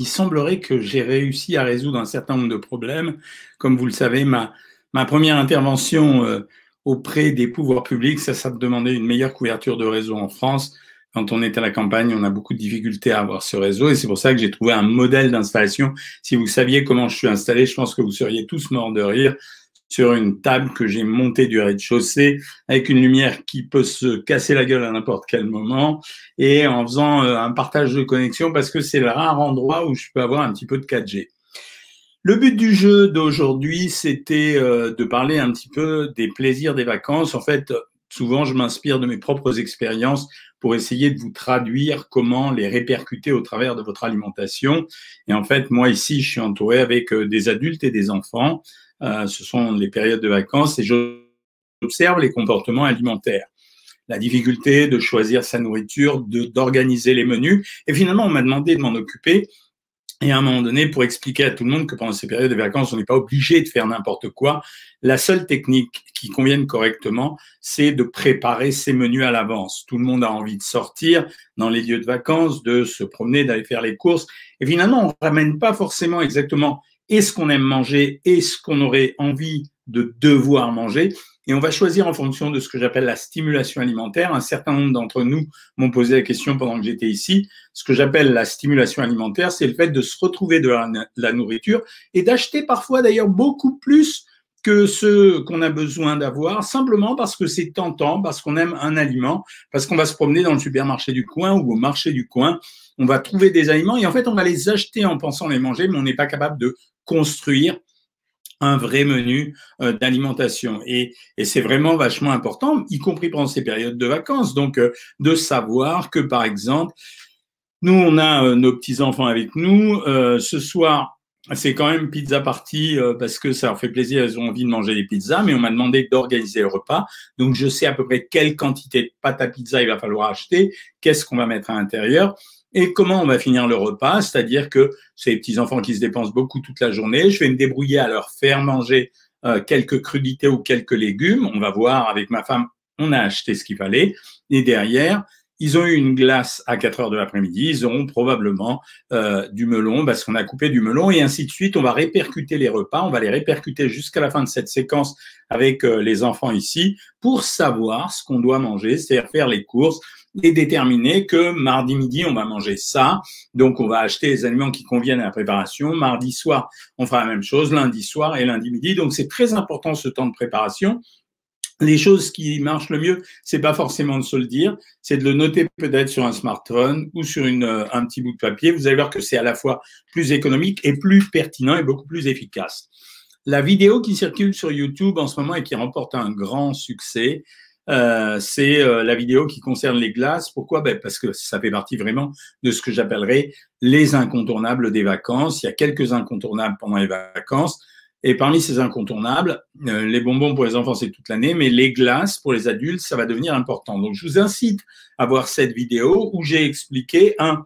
il semblerait que j'ai réussi à résoudre un certain nombre de problèmes. Comme vous le savez, ma, première intervention euh, auprès des pouvoirs publics, ça, ça demandait une meilleure couverture de réseau en France. Quand on est à la campagne, on a beaucoup de difficultés à avoir ce réseau et c'est pour ça que j'ai trouvé un modèle d'installation. Si vous saviez comment je suis installé, je pense que vous seriez tous morts de rire sur une table que j'ai montée du rez-de-chaussée avec une lumière qui peut se casser la gueule à n'importe quel moment et en faisant euh, un partage de connexion parce que c'est le rare endroit où je peux avoir un petit peu de 4G. Le but du jeu d'aujourd'hui, c'était euh, de parler un petit peu des plaisirs des vacances. En fait, souvent, je m'inspire de mes propres expériences pour essayer de vous traduire comment les répercuter au travers de votre alimentation. Et en fait, moi ici, je suis entouré avec euh, des adultes et des enfants. Euh, ce sont les périodes de vacances et j'observe les comportements alimentaires. La difficulté de choisir sa nourriture, d'organiser les menus. Et finalement, on m'a demandé de m'en occuper. Et à un moment donné, pour expliquer à tout le monde que pendant ces périodes de vacances, on n'est pas obligé de faire n'importe quoi, la seule technique qui convienne correctement, c'est de préparer ses menus à l'avance. Tout le monde a envie de sortir dans les lieux de vacances, de se promener, d'aller faire les courses. Et finalement, on ne ramène pas forcément exactement est ce qu'on aime manger et ce qu'on aurait envie de devoir manger. Et on va choisir en fonction de ce que j'appelle la stimulation alimentaire. Un certain nombre d'entre nous m'ont posé la question pendant que j'étais ici. Ce que j'appelle la stimulation alimentaire, c'est le fait de se retrouver de la, nourriture et d'acheter parfois d'ailleurs beaucoup plus que ce qu'on a besoin d'avoir, simplement parce que c'est tentant, parce qu'on aime un aliment, parce qu'on va se promener dans le supermarché du coin ou au marché du coin, on va trouver des aliments et en fait on va les acheter en pensant les manger, mais on n'est pas capable de construire un vrai menu euh, d'alimentation. Et, c'est vraiment vachement important, y compris pendant ces périodes de vacances. Donc, euh, de savoir que, par exemple, nous, on a euh, nos petits-enfants avec nous. ce soir, c'est quand même pizza party parce que ça leur fait plaisir, ils ont envie de manger des pizzas, mais on m'a demandé d'organiser le repas. Donc, je sais à peu près quelle quantité de pâte à pizza il va falloir acheter, qu'est-ce qu'on va mettre à l'intérieur et comment on va finir le repas, c'est-à-dire que ces petits-enfants qui se dépensent beaucoup toute la journée, je vais me débrouiller à leur faire manger euh, quelques crudités ou quelques légumes. On va voir avec ma femme, on a acheté ce qu'il fallait. Et derrière, ils ont eu une glace à 4 heures de l'après-midi, ils auront probablement euh, du melon parce qu'on a coupé du melon et ainsi de suite. On va répercuter les repas, on va les répercuter jusqu'à la fin de cette séquence avec euh, les enfants ici pour savoir ce qu'on doit manger, c'est-à-dire faire les courses, et déterminer que mardi midi, on va manger ça. Donc, on va acheter les aliments qui conviennent à la préparation. Mardi soir, on fera la même chose, lundi soir et lundi midi. Donc, c'est très important ce temps de préparation. Les choses qui marchent le mieux, c'est pas forcément de se le dire, c'est de le noter peut-être sur un smartphone ou sur une, euh, un petit bout de papier. Vous allez voir que c'est à la fois plus économique et plus pertinent et beaucoup plus efficace. La vidéo qui circule sur YouTube en ce moment et qui remporte un grand succès, euh, c'est euh, la vidéo qui concerne les glaces. Pourquoi? Ben Parce que ça fait partie vraiment de ce que j'appellerais les incontournables des vacances. Il y a quelques incontournables pendant les vacances. Et parmi ces incontournables, euh, les bonbons pour les enfants, c'est toute l'année, mais les glaces pour les adultes, ça va devenir important. Donc, je vous incite à voir cette vidéo où j'ai expliqué, un,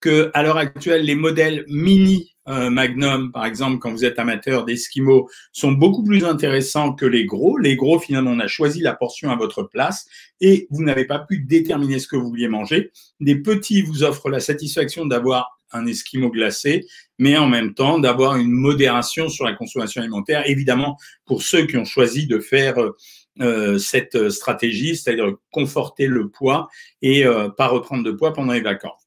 que à l'heure actuelle, les modèles mini euh, Magnum, par exemple, quand vous êtes amateur d'Eskimo, sont beaucoup plus intéressants que les gros. Les gros, finalement, on a choisi la portion à votre place et vous n'avez pas pu déterminer ce que vous vouliez manger. Les petits vous offrent la satisfaction d'avoir un Esquimau glacé, mais en même temps d'avoir une modération sur la consommation alimentaire. Évidemment, pour ceux qui ont choisi de faire euh, cette stratégie, c'est-à-dire conforter le poids et euh, pas reprendre de poids pendant les vacances.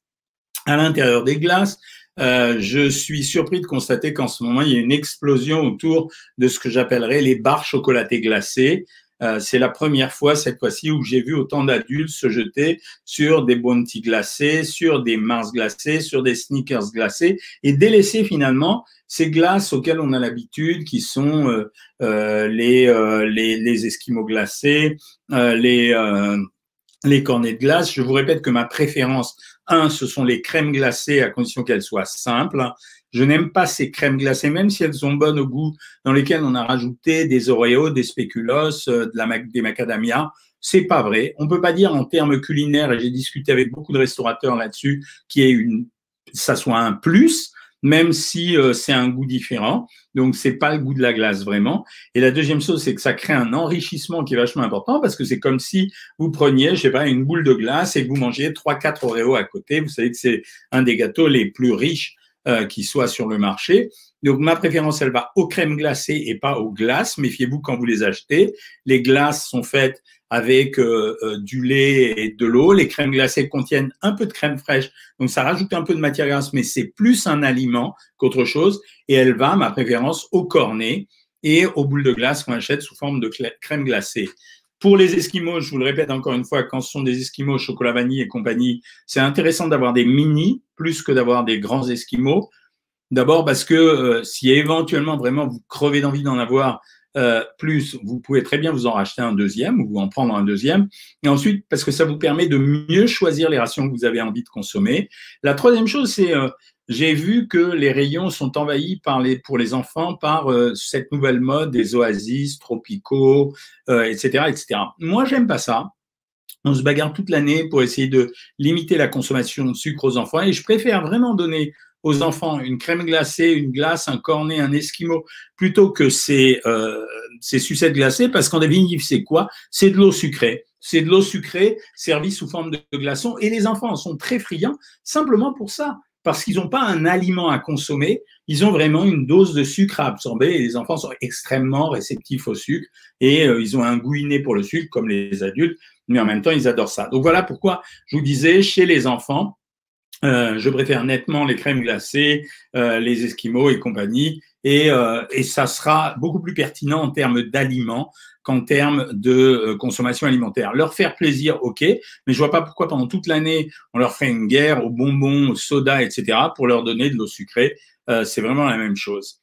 À l'intérieur des glaces, euh, je suis surpris de constater qu'en ce moment, il y a une explosion autour de ce que j'appellerais les barres chocolatées glacées. Euh, c'est la première fois cette fois-ci où j'ai vu autant d'adultes se jeter sur des bounty glacés, sur des Mars glacés, sur des sneakers glacés et délaisser finalement ces glaces auxquelles on a l'habitude, qui sont euh, les, les, les esquimaux glacés, les les cornets de glace. Je vous répète que ma préférence, un, ce sont les crèmes glacées à condition qu'elles soient simples. Je n'aime pas ces crèmes glacées, même si elles sont bonnes au goût, dans lesquelles on a rajouté des Oreos, des spéculoos, euh, de la, des macadamia. C'est pas vrai. On peut pas dire en termes culinaires, et j'ai discuté avec beaucoup de restaurateurs là-dessus, qui est une, ça soit un plus même si euh, c'est un goût différent. Donc, c'est pas le goût de la glace vraiment. Et la deuxième chose, c'est que ça crée un enrichissement qui est vachement important parce que c'est comme si vous preniez, je sais pas, une boule de glace et que vous mangiez trois, quatre Oreos à côté. Vous savez que c'est un des gâteaux les plus riches euh, qui soit sur le marché. Donc ma préférence, elle va aux crèmes glacées et pas aux glaces. Méfiez-vous quand vous les achetez. Les glaces sont faites avec euh, euh, du lait et de l'eau. Les crèmes glacées contiennent un peu de crème fraîche, donc ça rajoute un peu de matière grasse, mais c'est plus un aliment qu'autre chose. Et elle va, ma préférence, au cornet et aux boules de glace qu'on achète sous forme de crème glacée. Pour les Esquimaux, je vous le répète encore une fois, quand ce sont des Esquimaux chocolat vanille et compagnie, c'est intéressant d'avoir des mini plus que d'avoir des grands Esquimaux. D'abord parce que euh, si éventuellement vraiment vous crevez d'envie d'en avoir euh, plus, vous pouvez très bien vous en racheter un deuxième ou en prendre un deuxième. Et ensuite, parce que ça vous permet de mieux choisir les rations que vous avez envie de consommer. La troisième chose, c'est euh, j'ai vu que les rayons sont envahis pour les enfants par euh, cette nouvelle mode des oasis tropicaux, etc., etc. Moi, j'aime pas ça. On se bagarre toute l'année pour essayer de limiter la consommation de sucre aux enfants et je préfère vraiment donner aux enfants une crème glacée, une glace, un cornet, un esquimau, plutôt que ces, euh, ces sucettes glacées, parce qu'en définitive, c'est quoi? C'est de l'eau sucrée. C'est de l'eau sucrée servie sous forme de glaçons et les enfants en sont très friands simplement pour ça parce qu'ils n'ont pas un aliment à consommer, ils ont vraiment une dose de sucre à absorber et les enfants sont extrêmement réceptifs au sucre et euh, ils ont un goût inné pour le sucre comme les adultes, mais en même temps ils adorent ça. Donc voilà pourquoi je vous disais chez les enfants, euh, je préfère nettement les crèmes glacées, euh, les esquimaux et compagnie, et, et ça sera beaucoup plus pertinent en termes d'aliments qu'en termes de euh, consommation alimentaire. Leur faire plaisir, ok, mais je vois pas pourquoi pendant toute l'année on leur ferait une guerre aux bonbons, aux sodas, etc. pour leur donner de l'eau sucrée. Euh, c'est vraiment la même chose.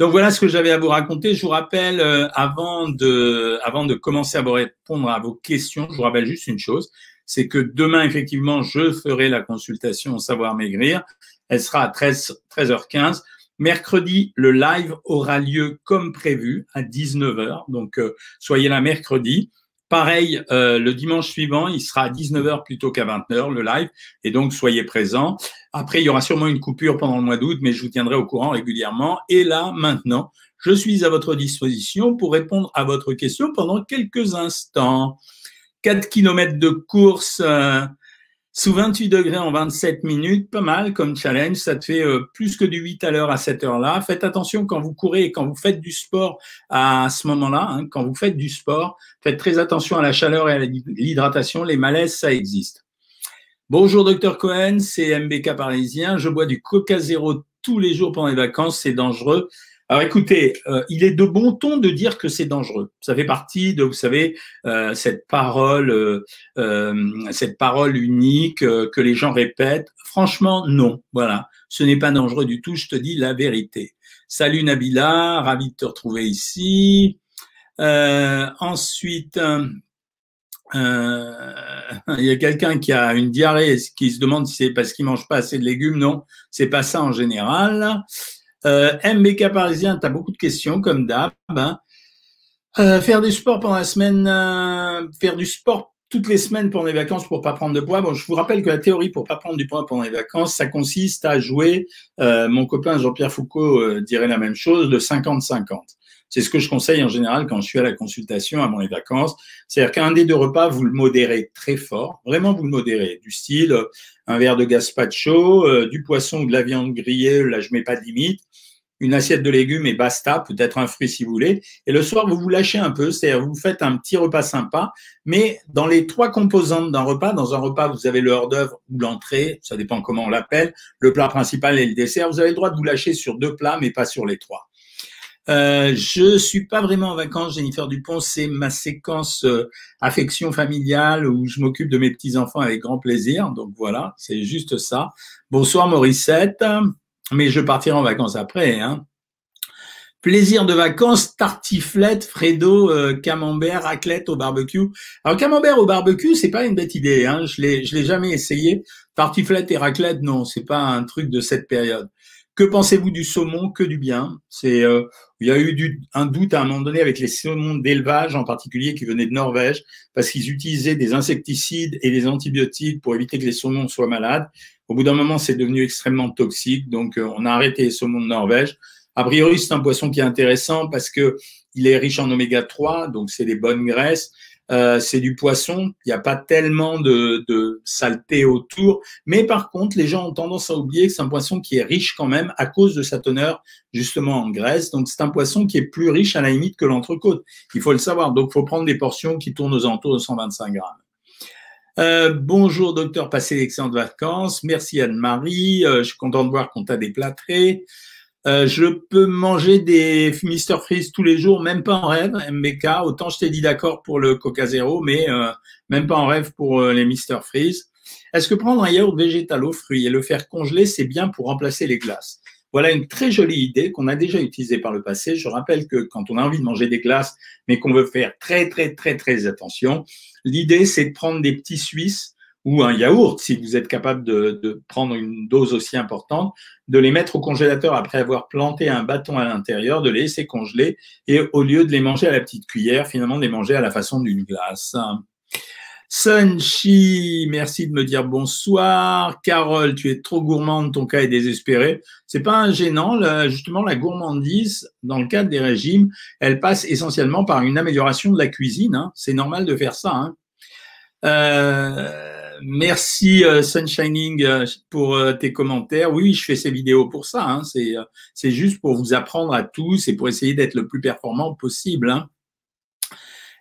Donc voilà ce que j'avais à vous raconter. Je vous rappelle, euh, avant, de, avant de commencer à vous répondre à vos questions, je vous rappelle juste une chose, c'est que demain, effectivement, je ferai la consultation Savoir Maigrir. Elle sera à 13, 13h15. Mercredi, le live aura lieu comme prévu à 19h. Donc, euh, soyez là mercredi. Pareil, euh, le dimanche suivant, il sera à 19h plutôt qu'à 20h, le live. Et donc, soyez présents. Après, il y aura sûrement une coupure pendant le mois d'août, mais je vous tiendrai au courant régulièrement. Et là, maintenant, je suis à votre disposition pour répondre à votre question pendant quelques instants. 4 km de course. Euh, sous 28 degrés en 27 minutes, pas mal comme challenge. Ça te fait euh, plus que du 8 à l'heure à cette heure-là. Faites attention quand vous courez et quand vous faites du sport à ce moment-là. Hein, quand vous faites du sport, faites très attention à la chaleur et à l'hydratation. Les malaises, ça existe. Bonjour, docteur Cohen. C'est MBK parisien. Je bois du Coca Zéro tous les jours pendant les vacances. C'est dangereux. Alors écoutez, euh, il est de bon ton de dire que c'est dangereux. Ça fait partie de, vous savez, euh, cette parole, euh, cette parole unique que les gens répètent. Franchement, non. Voilà, ce n'est pas dangereux du tout. Je te dis la vérité. Salut Nabila, ravi de te retrouver ici. ensuite, il y a quelqu'un qui a une diarrhée, qui se demande si c'est parce qu'il mange pas assez de légumes. Non, c'est pas ça en général. Euh, MBK parisien, tu as beaucoup de questions, comme d'hab. Hein. Euh, faire du sport pendant la semaine, euh, faire du sport toutes les semaines pendant les vacances pour pas prendre de poids. Bon, je vous rappelle que la théorie pour pas prendre du poids pendant les vacances, ça consiste à jouer, euh, mon copain Jean-Pierre Foucault euh, dirait la même chose, de 50-50. C'est ce que je conseille en général quand je suis à la consultation avant les vacances. C'est-à-dire qu'un des deux repas, vous le modérez très fort. Vraiment, vous le modérez. Du style, euh, un verre de gazpacho, euh, du poisson ou de la viande grillée. Là, je mets pas de limite. Une assiette de légumes et basta, peut-être un fruit si vous voulez. Et le soir, vous vous lâchez un peu, c'est-à-dire vous faites un petit repas sympa, mais dans les trois composantes d'un repas, dans un repas, vous avez le hors d'œuvre ou l'entrée, ça dépend comment on l'appelle, le plat principal et le dessert. Vous avez le droit de vous lâcher sur deux plats, mais pas sur les trois. Euh, je suis pas vraiment en vacances, Jennifer Dupont. C'est ma séquence euh, affection familiale où je m'occupe de mes petits enfants avec grand plaisir. Donc voilà, c'est juste ça. Bonsoir Mauricette, mais je partirai en vacances après. Hein. Plaisir de vacances, tartiflette, Fredo, euh, camembert, raclette au barbecue. Alors camembert au barbecue, c'est pas une bête idée. Hein. Je l'ai, je l'ai jamais essayé. Tartiflette et raclette, non, c'est pas un truc de cette période. Que pensez-vous du saumon? Que du bien? C'est, euh, il y a eu du, un doute à un moment donné avec les saumons d'élevage en particulier qui venaient de Norvège parce qu'ils utilisaient des insecticides et des antibiotiques pour éviter que les saumons soient malades. Au bout d'un moment, c'est devenu extrêmement toxique, donc euh, on a arrêté les saumons de Norvège. A priori, c'est un poisson qui est intéressant parce que il est riche en oméga 3, donc c'est des bonnes graisses. Euh, c'est du poisson, il n'y a pas tellement de, saleté autour, mais par contre, les gens ont tendance à oublier que c'est un poisson qui est riche quand même à cause de sa teneur justement en graisse. Donc c'est un poisson qui est plus riche à la limite que l'entrecôte. Il faut le savoir. Donc il faut prendre des portions qui tournent aux alentours de 125 grammes. Euh, bonjour docteur, passez d'excellentes vacances. Merci Anne-Marie. Euh, je suis content de voir qu'on t'a déplâtré. Euh, je peux manger des Mister Freeze tous les jours, même pas en rêve, MBK. Autant je t'ai dit d'accord pour le Coca Zero, mais euh, même pas en rêve pour euh, les Mister Freeze. Est-ce que prendre un yaourt végétal aux fruits et le faire congeler, c'est bien pour remplacer les glaces? Voilà une très jolie idée qu'on a déjà utilisée par le passé. Je rappelle que quand on a envie de manger des glaces, mais qu'on veut faire très très très très attention, l'idée c'est de prendre des petits Suisses ou un yaourt, si vous êtes capable de, prendre une dose aussi importante, de les mettre au congélateur après avoir planté un bâton à l'intérieur, de les laisser congeler et au lieu de les manger à la petite cuillère, finalement de les manger à la façon d'une glace. Sunchi, merci de me dire bonsoir. Carole, tu es trop gourmande, ton cas est désespéré. C'est pas gênant, justement, la gourmandise, dans le cadre des régimes, elle passe essentiellement par une amélioration de la cuisine. Hein. C'est normal de faire ça. Hein. Euh, merci euh, Sunshining euh, pour euh, tes commentaires. Oui, je fais ces vidéos pour ça. Hein. C'est, juste pour vous apprendre à tous et pour essayer d'être le plus performant possible. Hein.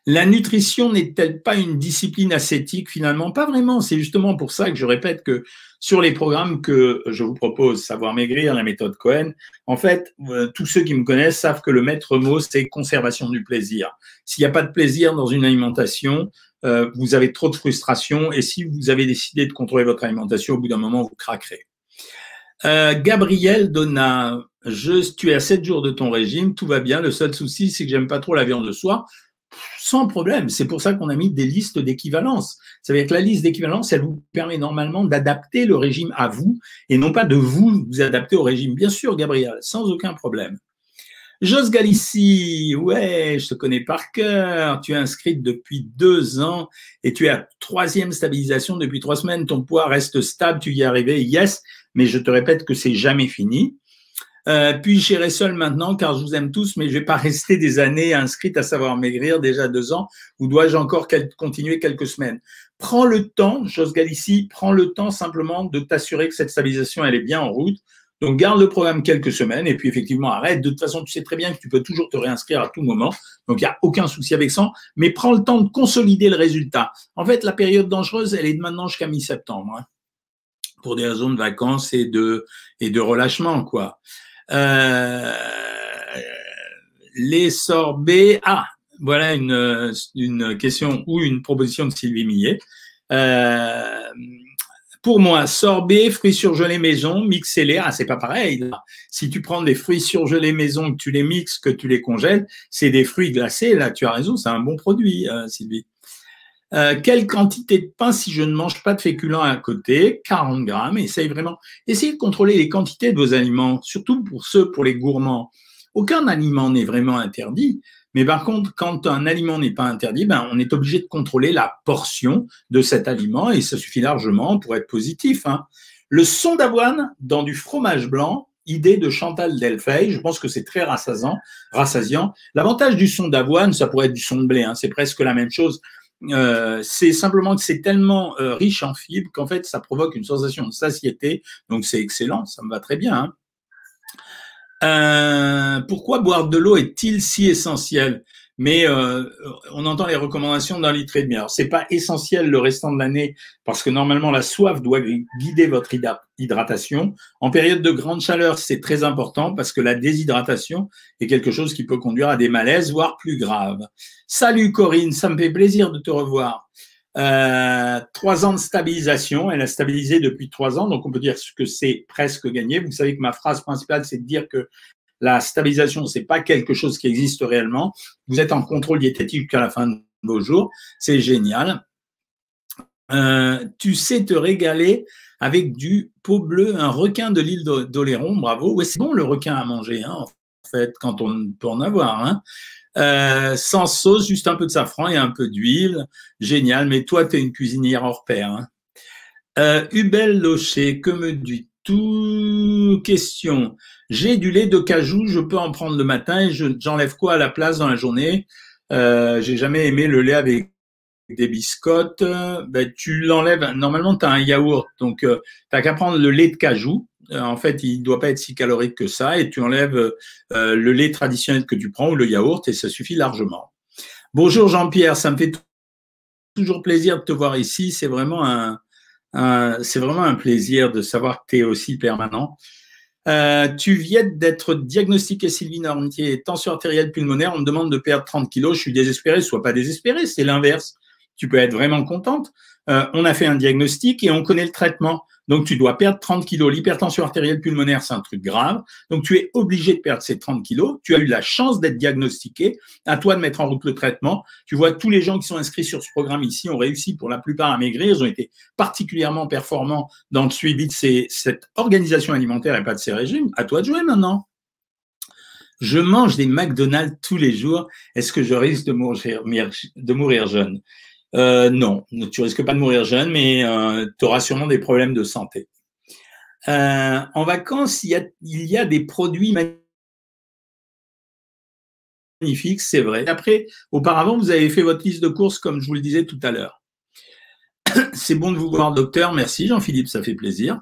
La nutrition n'est-elle pas une discipline ascétique finalement? Pas vraiment. C'est justement pour ça que je répète que sur les programmes que je vous propose, Savoir Maigrir, la méthode Cohen, en fait, tous ceux qui me connaissent savent que le maître mot, c'est conservation du plaisir. S'il n'y a pas de plaisir dans une alimentation, euh, vous avez trop de frustration et si vous avez décidé de contrôler votre alimentation, au bout d'un moment, vous craquerez. Euh, Gabriel Donna, je, tu es à 7 jours de ton régime, tout va bien. Le seul souci, c'est que j'aime pas trop la viande de soie. Sans problème. C'est pour ça qu'on a mis des listes d'équivalence. Ça veut dire que la liste d'équivalence, elle vous permet normalement d'adapter le régime à vous et non pas de vous vous adapter au régime. Bien sûr, Gabriel, sans aucun problème. Jos Galici, ouais, je te connais par cœur. Tu es inscrite depuis deux ans et tu es à troisième stabilisation depuis trois semaines. Ton poids reste stable, tu y es arrivé, yes, mais je te répète que c'est jamais fini. Euh, puis j'irai seul maintenant car je vous aime tous, mais je vais pas rester des années inscrite à savoir maigrir déjà deux ans. Ou dois-je encore continuer quelques semaines? Prends le temps, Jos Galici, prends le temps simplement de t'assurer que cette stabilisation elle est bien en route. Donc, garde le programme quelques semaines et puis effectivement, arrête. De toute façon, tu sais très bien que tu peux toujours te réinscrire à tout moment. Donc, il n'y a aucun souci avec ça. Mais prends le temps de consolider le résultat. En fait, la période dangereuse, elle est de maintenant jusqu'à mi-septembre. Hein, pour des raisons de vacances et de, et de relâchement, quoi. Euh, les sorbets. Ah, voilà une, une question ou une proposition de Sylvie Millet. Euh, pour moi, sorbet, fruits surgelés maison, mixez-les. Ah, c'est pas pareil. Si tu prends des fruits surgelés maison, que tu les mixes, que tu les congèles, c'est des fruits glacés. Là, tu as raison, c'est un bon produit, euh, Sylvie. Euh, quelle quantité de pain si je ne mange pas de féculents à côté? 40 grammes. Essaye vraiment. Essayez de contrôler les quantités de vos aliments, surtout pour ceux, pour les gourmands. Aucun aliment n'est vraiment interdit, mais par contre, quand un aliment n'est pas interdit, ben, on est obligé de contrôler la portion de cet aliment et ça suffit largement pour être positif. Hein. Le son d'avoine dans du fromage blanc, idée de Chantal Delfeil, je pense que c'est très rassasiant. rassasiant. L'avantage du son d'avoine, ça pourrait être du son de blé, hein, c'est presque la même chose. Euh, c'est simplement que c'est tellement euh, riche en fibres qu'en fait, ça provoque une sensation de satiété. Donc, c'est excellent, ça me va très bien. Hein. Euh, pourquoi boire de l'eau est-il si essentiel? Mais euh, on entend les recommandations d'un litre et demi. Alors c'est pas essentiel le restant de l'année parce que normalement la soif doit guider votre hydratation. En période de grande chaleur, c'est très important parce que la déshydratation est quelque chose qui peut conduire à des malaises, voire plus graves. Salut Corinne, ça me fait plaisir de te revoir. Euh, trois ans de stabilisation. Elle a stabilisé depuis trois ans, donc on peut dire que c'est presque gagné. Vous savez que ma phrase principale, c'est de dire que la stabilisation, c'est pas quelque chose qui existe réellement. Vous êtes en contrôle diététique jusqu'à la fin de vos jours. C'est génial. Euh, tu sais te régaler avec du pot bleu, un requin de l'île d'Oléron. Bravo. Ouais, c'est bon le requin à manger, hein, en fait, quand on peut en avoir. Hein. Euh, sans sauce, juste un peu de safran et un peu d'huile. Génial, mais toi, tu es une cuisinière hors pair. Hein. Euh, Hubel Locher, que me dis-tu Question. J'ai du lait de cajou, je peux en prendre le matin et j'enlève quoi à la place dans la journée? Euh, J'ai jamais aimé le lait avec des biscottes, ben, tu l'enlèves. Normalement, tu as un yaourt, donc tu n'as qu'à prendre le lait de cajou. en fait, il ne doit pas être si calorique que ça, et tu enlèves le lait traditionnel que tu prends ou le yaourt, et ça suffit largement. Bonjour Jean-Pierre, ça me fait toujours plaisir de te voir ici. C'est vraiment un, c'est vraiment un plaisir de savoir que tu es aussi permanent. Euh, tu viens d'être diagnostiqué, Sylvie Normier, tension artérielle pulmonaire. On me demande de perdre 30 kilos. Je suis désespéré. Sois pas désespéré, c'est l'inverse. Tu peux être vraiment contente. Euh, on a fait un diagnostic et on connaît le traitement. Donc, tu dois perdre 30 kilos. L'hypertension artérielle pulmonaire, c'est un truc grave. Donc, tu es obligé de perdre ces 30 kilos. Tu as eu la chance d'être diagnostiqué. À toi de mettre en route le traitement. Tu vois, tous les gens qui sont inscrits sur ce programme ici ont réussi pour la plupart à maigrir. Ils ont été particulièrement performants dans le suivi de cette organisation alimentaire et pas de ces régimes. À toi de jouer maintenant. Je mange des McDonald's tous les jours. Est-ce que je risque de mourir jeune? Euh, non, tu risques pas de mourir jeune, mais euh, tu auras sûrement des problèmes de santé. Euh, en vacances, il y, a, il y a des produits magnifiques, c'est vrai. Après, auparavant, vous avez fait votre liste de courses, comme je vous le disais tout à l'heure. C'est bon de vous voir, docteur. Merci, Jean-Philippe, ça fait plaisir.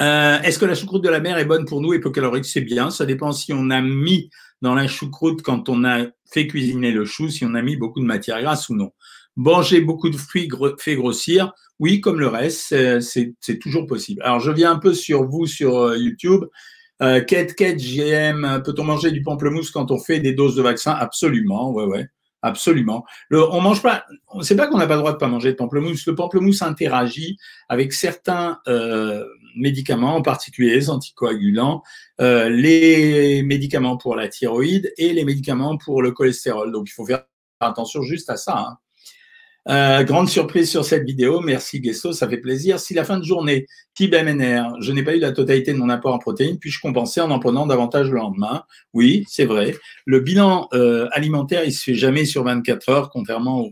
Euh, est-ce que la choucroute de la mer est bonne pour nous et peu calorique C'est bien. Ça dépend si on a mis dans la choucroute quand on a fait cuisiner le chou, si on a mis beaucoup de matière grasse ou non. Manger beaucoup de fruits fait grossir, oui, comme le reste, c'est toujours possible. Alors, je viens un peu sur vous sur euh, YouTube. Euh, Kate, Kate, GM, peut-on manger du pamplemousse quand on fait des doses de vaccin? Absolument, ouais, ouais. Absolument. Le, on mange pas. C'est pas qu'on n'a pas le droit de pas manger de pamplemousse. Le pamplemousse interagit avec certains euh, médicaments, en particulier les anticoagulants, euh, les médicaments pour la thyroïde et les médicaments pour le cholestérol. Donc il faut faire attention juste à ça. Hein. Euh, grande surprise sur cette vidéo. Merci Guesso, ça fait plaisir. Si la fin de journée, type MNR, je n'ai pas eu la totalité de mon apport en protéines, puis-je compenser en en prenant davantage le lendemain? Oui, c'est vrai. Le bilan euh, alimentaire, il se fait jamais sur 24 heures, contrairement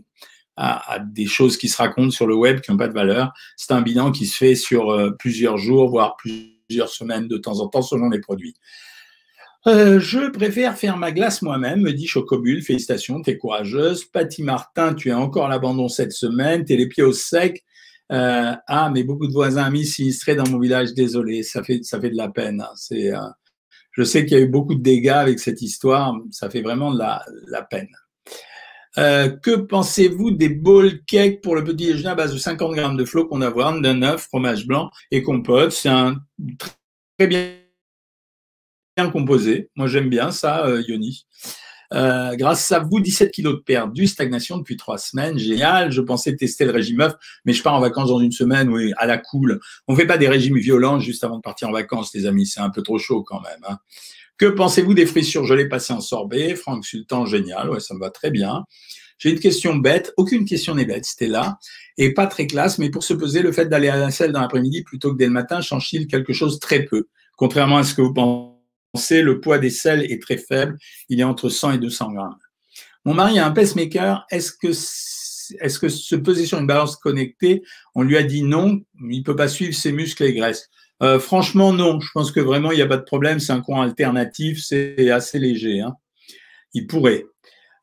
à, des choses qui se racontent sur le web qui n'ont pas de valeur. C'est un bilan qui se fait sur euh, plusieurs jours, voire plusieurs semaines de temps en temps selon les produits. Euh, je préfère faire ma glace moi-même, me dit Chocobule. Félicitations, t'es courageuse. Patty Martin, tu as encore l'abandon cette semaine, t'es les pieds au sec. Euh, ah, mais beaucoup de voisins amis sinistrés dans mon village, désolé, ça fait, ça fait de la peine. C'est, euh, je sais qu'il y a eu beaucoup de dégâts avec cette histoire, ça fait vraiment de la, la peine. Euh, que pensez-vous des bowl cakes pour le petit déjeuner à base de 50 grammes de flocons d'avoine, d'un œuf, fromage blanc et compote? C'est un très bien composé. Moi, j'aime bien ça, euh, Yoni. Euh, grâce à vous, 17 kilos de perdu, stagnation depuis trois semaines, génial. Je pensais tester le régime œuf, mais je pars en vacances dans une semaine, oui, à la cool. On fait pas des régimes violents juste avant de partir en vacances, les amis, c'est un peu trop chaud quand même. Hein. Que pensez-vous des fruits surgelés passés en sorbet? Franck Sultan, génial, ouais, ça me va très bien. J'ai une question bête, aucune question n'est bête, c'était là, et pas très classe, mais pour se poser, le fait d'aller à la selle dans l'après-midi plutôt que dès le matin change-t-il quelque chose très peu, contrairement à ce que vous pensez le poids des selles est très faible, il est entre 100 et 200 grammes. Mon mari a un pacemaker, est-ce que, est-ce que se peser sur une balance connectée, on lui a dit non, il peut pas suivre ses muscles et graisses? Euh, franchement, non. Je pense que vraiment, il n'y a pas de problème. C'est un courant alternatif. C'est assez léger. Hein. Il pourrait.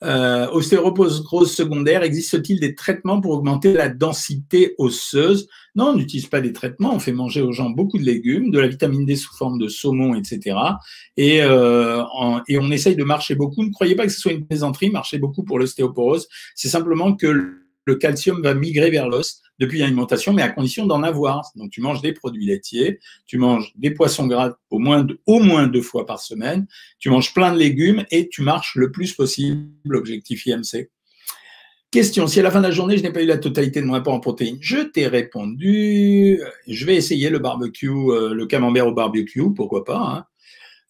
Euh, ostéoporose secondaire, existe-t-il des traitements pour augmenter la densité osseuse? Non, on n'utilise pas des traitements, on fait manger aux gens beaucoup de légumes, de la vitamine D sous forme de saumon, etc. Et, euh, et on essaye de marcher beaucoup. Ne croyez pas que ce soit une plaisanterie, marcher beaucoup pour l'ostéoporose. C'est simplement que le calcium va migrer vers l'os depuis l'alimentation, mais à condition d'en avoir. Donc, tu manges des produits laitiers, tu manges des poissons gras au moins, deux fois par semaine, tu manges plein de légumes et tu marches le plus possible, l'objectif IMC. Question, si à la fin de la journée, je n'ai pas eu la totalité de mon apport en protéines, je t'ai répondu, je vais essayer le barbecue, euh, le camembert au barbecue, pourquoi pas. Hein.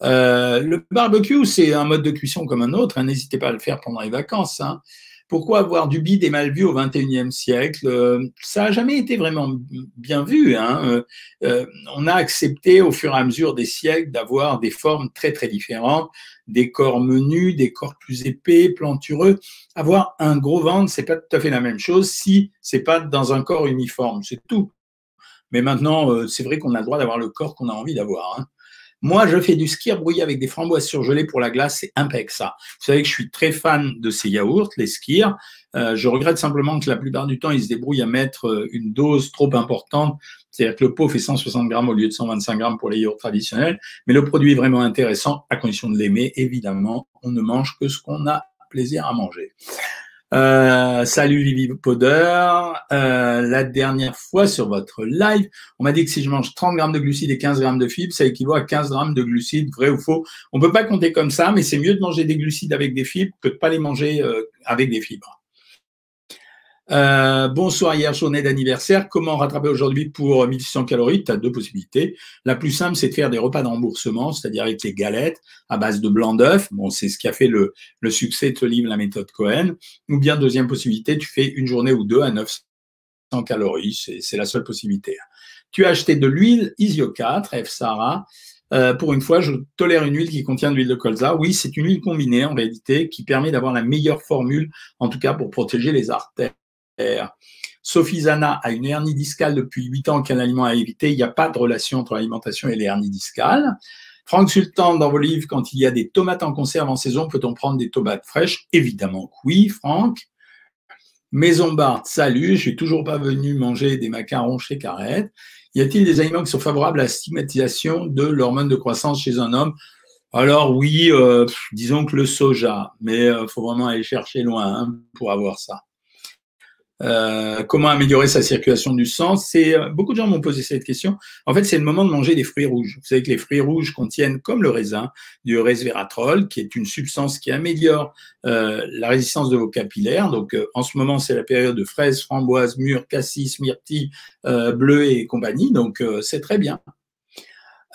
Euh, le barbecue, c'est un mode de cuisson comme un autre, hein. n'hésitez pas à le faire pendant les vacances. Hein. Pourquoi avoir du bide et mal vu au XXIe siècle euh, Ça n'a jamais été vraiment bien vu. Hein. Euh, euh, on a accepté au fur et à mesure des siècles d'avoir des formes très très différentes, des corps menus, des corps plus épais, plantureux. Avoir un gros ventre, c'est pas tout à fait la même chose si c'est pas dans un corps uniforme, c'est tout. Mais maintenant, c'est vrai qu'on a le droit d'avoir le corps qu'on a envie d'avoir. Hein. Moi, je fais du ski brouillé avec des framboises surgelées pour la glace, c'est impec ça. Vous savez que je suis très fan de ces yaourts, les skirs. Euh, je regrette simplement que la plupart du temps, ils se débrouillent à mettre euh, une dose trop importante. C'est-à-dire que le pot fait 160 grammes au lieu de 125 grammes pour les yaourts traditionnels. Mais le produit est vraiment intéressant, à condition de l'aimer. Évidemment, on ne mange que ce qu'on a plaisir à manger. Euh, salut Vivi Poder. Euh, la dernière fois sur votre live, on m'a dit que si je mange 30 grammes de glucides et 15 grammes de fibres, ça équivaut à 15 grammes de glucides, vrai ou faux On peut pas compter comme ça, mais c'est mieux de manger des glucides avec des fibres que de pas les manger euh, avec des fibres. Euh, bonsoir, hier journée d'anniversaire. Comment rattraper aujourd'hui pour 1600 calories? Tu as deux possibilités. La plus simple, c'est de faire des repas de remboursement, c'est-à-dire avec les galettes à base de blanc d'œuf. Bon, c'est ce qui a fait le, le succès de ce livre, la méthode Cohen. Ou bien, deuxième possibilité, tu fais une journée ou deux à 900 calories. C'est la seule possibilité. Tu as acheté de l'huile Isio 4, F Sarah. Euh, pour une fois, je tolère une huile qui contient de l'huile de colza. Oui, c'est une huile combinée en réalité qui permet d'avoir la meilleure formule, en tout cas pour protéger les artères. Sophie Zana a une hernie discale depuis 8 ans, qu'un aliment à éviter. Il n'y a pas de relation entre l'alimentation et les hernies discales. Franck Sultan, dans vos livres, quand il y a des tomates en conserve en saison, peut-on prendre des tomates fraîches? Évidemment que oui, Franck. Maison Bart, salut, je suis toujours pas venu manger des macarons chez Carrette. Y a-t-il des aliments qui sont favorables à la stigmatisation de l'hormone de croissance chez un homme? Alors oui, euh, disons que le soja, mais il euh, faut vraiment aller chercher loin hein, pour avoir ça. Euh, comment améliorer sa circulation du sang? C'est euh, beaucoup de gens m'ont posé cette question. En fait, c'est le moment de manger des fruits rouges. Vous savez que les fruits rouges contiennent, comme le raisin, du resveratrol, qui est une substance qui améliore euh, la résistance de vos capillaires. Donc, en ce moment, c'est la période de fraises, framboises, mûres, cassis, myrtilles, bleuets et compagnie. Donc, c'est très bien.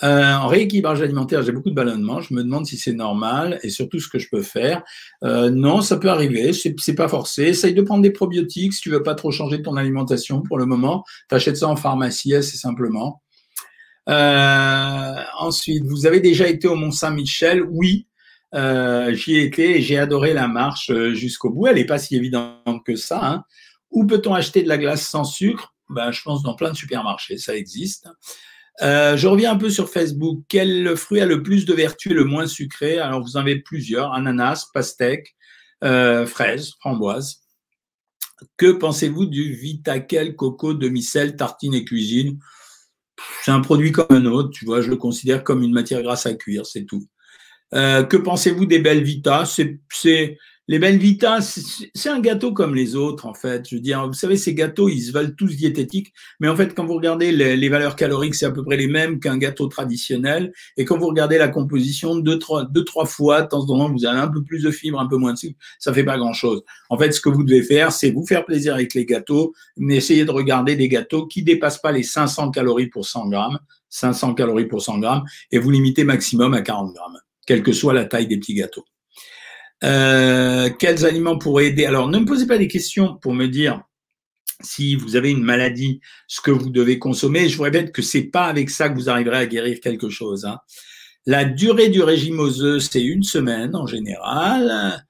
Euh, en rééquilibrage alimentaire, j'ai beaucoup de ballonnements. Je me demande si c'est normal et surtout ce que je peux faire. Euh, non, ça peut arriver. C'est pas forcé. Essaye de prendre des probiotiques si tu veux pas trop changer ton alimentation pour le moment. T'achètes ça en pharmacie assez simplement. Euh, ensuite, vous avez déjà été au Mont Saint-Michel Oui, euh, j'y ai été et j'ai adoré la marche euh, jusqu'au bout. Elle n'est pas si évidente que ça. Hein. Où peut-on acheter de la glace sans sucre? Ben, Je pense dans plein de supermarchés, ça existe. Euh, je reviens un peu sur Facebook. Quel fruit a le plus de vertus et le moins sucré? Alors, vous en avez plusieurs ananas, pastèque, euh, fraise, framboise. Que pensez-vous du Vitakel Coco demi-sel, tartine et cuisine? C'est un produit comme un autre, tu vois, je le considère comme une matière grasse à cuire, c'est tout. Euh, que pensez-vous des belles Vita? C'est les Belvita, c'est un gâteau comme les autres, en fait. Je veux dire, vous savez, ces gâteaux, ils se valent tous diététiques, mais en fait, quand vous regardez les, valeurs caloriques, c'est à peu près les mêmes qu'un gâteau traditionnel. Et quand vous regardez la composition, deux, trois, deux, trois fois, de temps en temps, vous avez un peu plus de fibres, un peu moins de sucre, ça fait pas grand-chose. En fait, ce que vous devez faire, c'est vous faire plaisir avec les gâteaux, mais de regarder des gâteaux qui dépassent pas les 500 calories pour 100 grammes, 500 calories pour 100 grammes, et vous limitez maximum à 40 grammes, quelle que soit la taille des petits gâteaux. Euh, quels aliments pourraient aider? Alors, ne me posez pas des questions pour me dire si vous avez une maladie, ce que vous devez consommer. Je vous répète que c'est pas avec ça que vous arriverez à guérir quelque chose. Hein. La durée du régime oseux, c'est une semaine en général.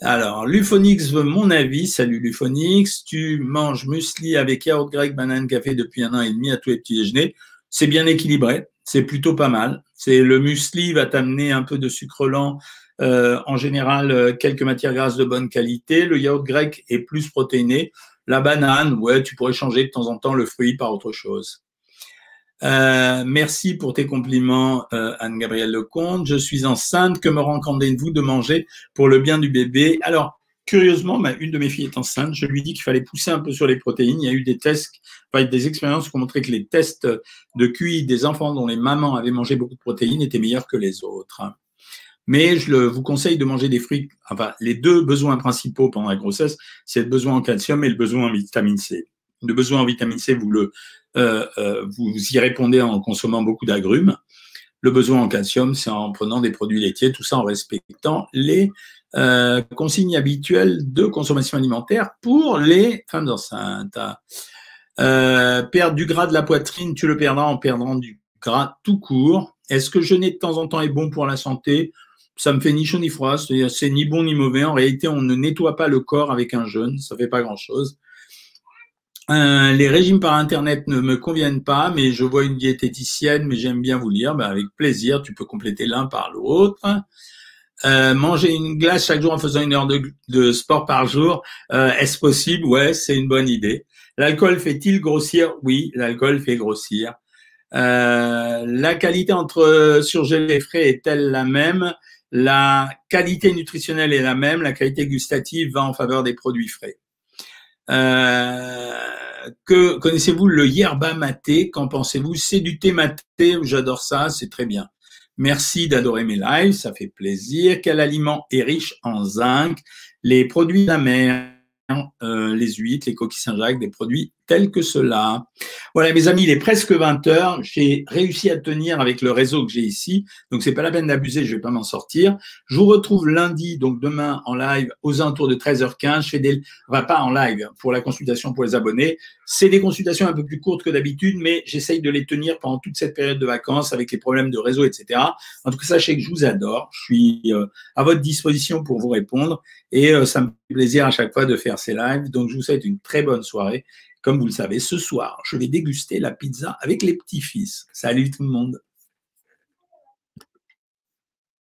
Alors, Lufonix veut mon avis. Salut Lufonix. Tu manges muesli avec yaourt grec, banane, café depuis un an et demi à tous les petits déjeuners. C'est bien équilibré. C'est plutôt pas mal. C'est le muesli va t'amener un peu de sucre lent en général euh, quelques matières grasses de bonne qualité. Le yaourt grec est plus protéiné. La banane, ouais, tu pourrais changer de temps en temps le fruit par autre chose. Euh, merci pour tes compliments, Anne-Gabrielle Lecomte. Je suis enceinte. Que me recommandez-vous de manger pour le bien du bébé? Alors, curieusement, une de mes filles est enceinte. Je lui dis qu'il fallait pousser un peu sur les protéines. Il y a eu des tests, des expériences qui ont montré que les tests de QI des enfants dont les mamans avaient mangé beaucoup de protéines étaient meilleurs que les autres. Mais je vous conseille de manger des fruits. Enfin, les deux besoins principaux pendant la grossesse, c'est le besoin en calcium et le besoin en vitamine C. Le besoin en vitamine C, vous euh, euh, y répondez en consommant beaucoup d'agrumes. Le besoin en calcium, c'est en prenant des produits laitiers, tout ça en respectant les euh, consignes habituelles de consommation alimentaire pour les femmes enceintes. perdre du gras de la poitrine, tu le perdras en perdant du gras tout court. Est-ce que jeûner de temps en temps est bon pour la santé? Ça me fait ni chaud ni froid, c'est ni bon ni mauvais. En réalité, on ne nettoie pas le corps avec un jeûne, ça fait pas grand-chose. Euh, les régimes par Internet ne me conviennent pas, mais je vois une diététicienne, mais j'aime bien vous lire. Ben, avec plaisir, tu peux compléter l'un par l'autre. Euh, manger une glace chaque jour en faisant une heure de, sport par jour, euh, est-ce possible? Ouais, c'est une bonne idée. L'alcool fait-il grossir? Oui, l'alcool fait grossir. La qualité entre surgelé et frais est-elle la même? La qualité nutritionnelle est la même. La qualité gustative va en faveur des produits frais. que connaissez-vous le yerba maté? Qu'en pensez-vous? C'est du thé maté. J'adore ça. C'est très bien. Merci d'adorer mes lives, ça fait plaisir. Quel aliment est riche en zinc? Les produits mer, euh, les huîtres, les coquilles Saint-Jacques, des produits tels que cela. Voilà, mes amis, il est presque 20 heures. J'ai réussi à tenir avec le réseau que j'ai ici, donc c'est pas la peine d'abuser, je vais pas m'en sortir. Je vous retrouve lundi, donc demain en live aux alentours de 13h15. Je fais des, va pas en live pour la consultation pour les abonnés. C'est des consultations un peu plus courtes que d'habitude, mais j'essaye de les tenir pendant toute cette période de vacances avec les problèmes de réseau, etc. En tout cas, sachez que je vous adore. Je suis euh, à votre disposition pour vous répondre et euh, ça me fait plaisir à chaque fois de faire ces lives. Donc, je vous souhaite une très bonne soirée comme vous le savez, ce soir, je vais déguster la pizza avec les petits-fils. Salut tout le monde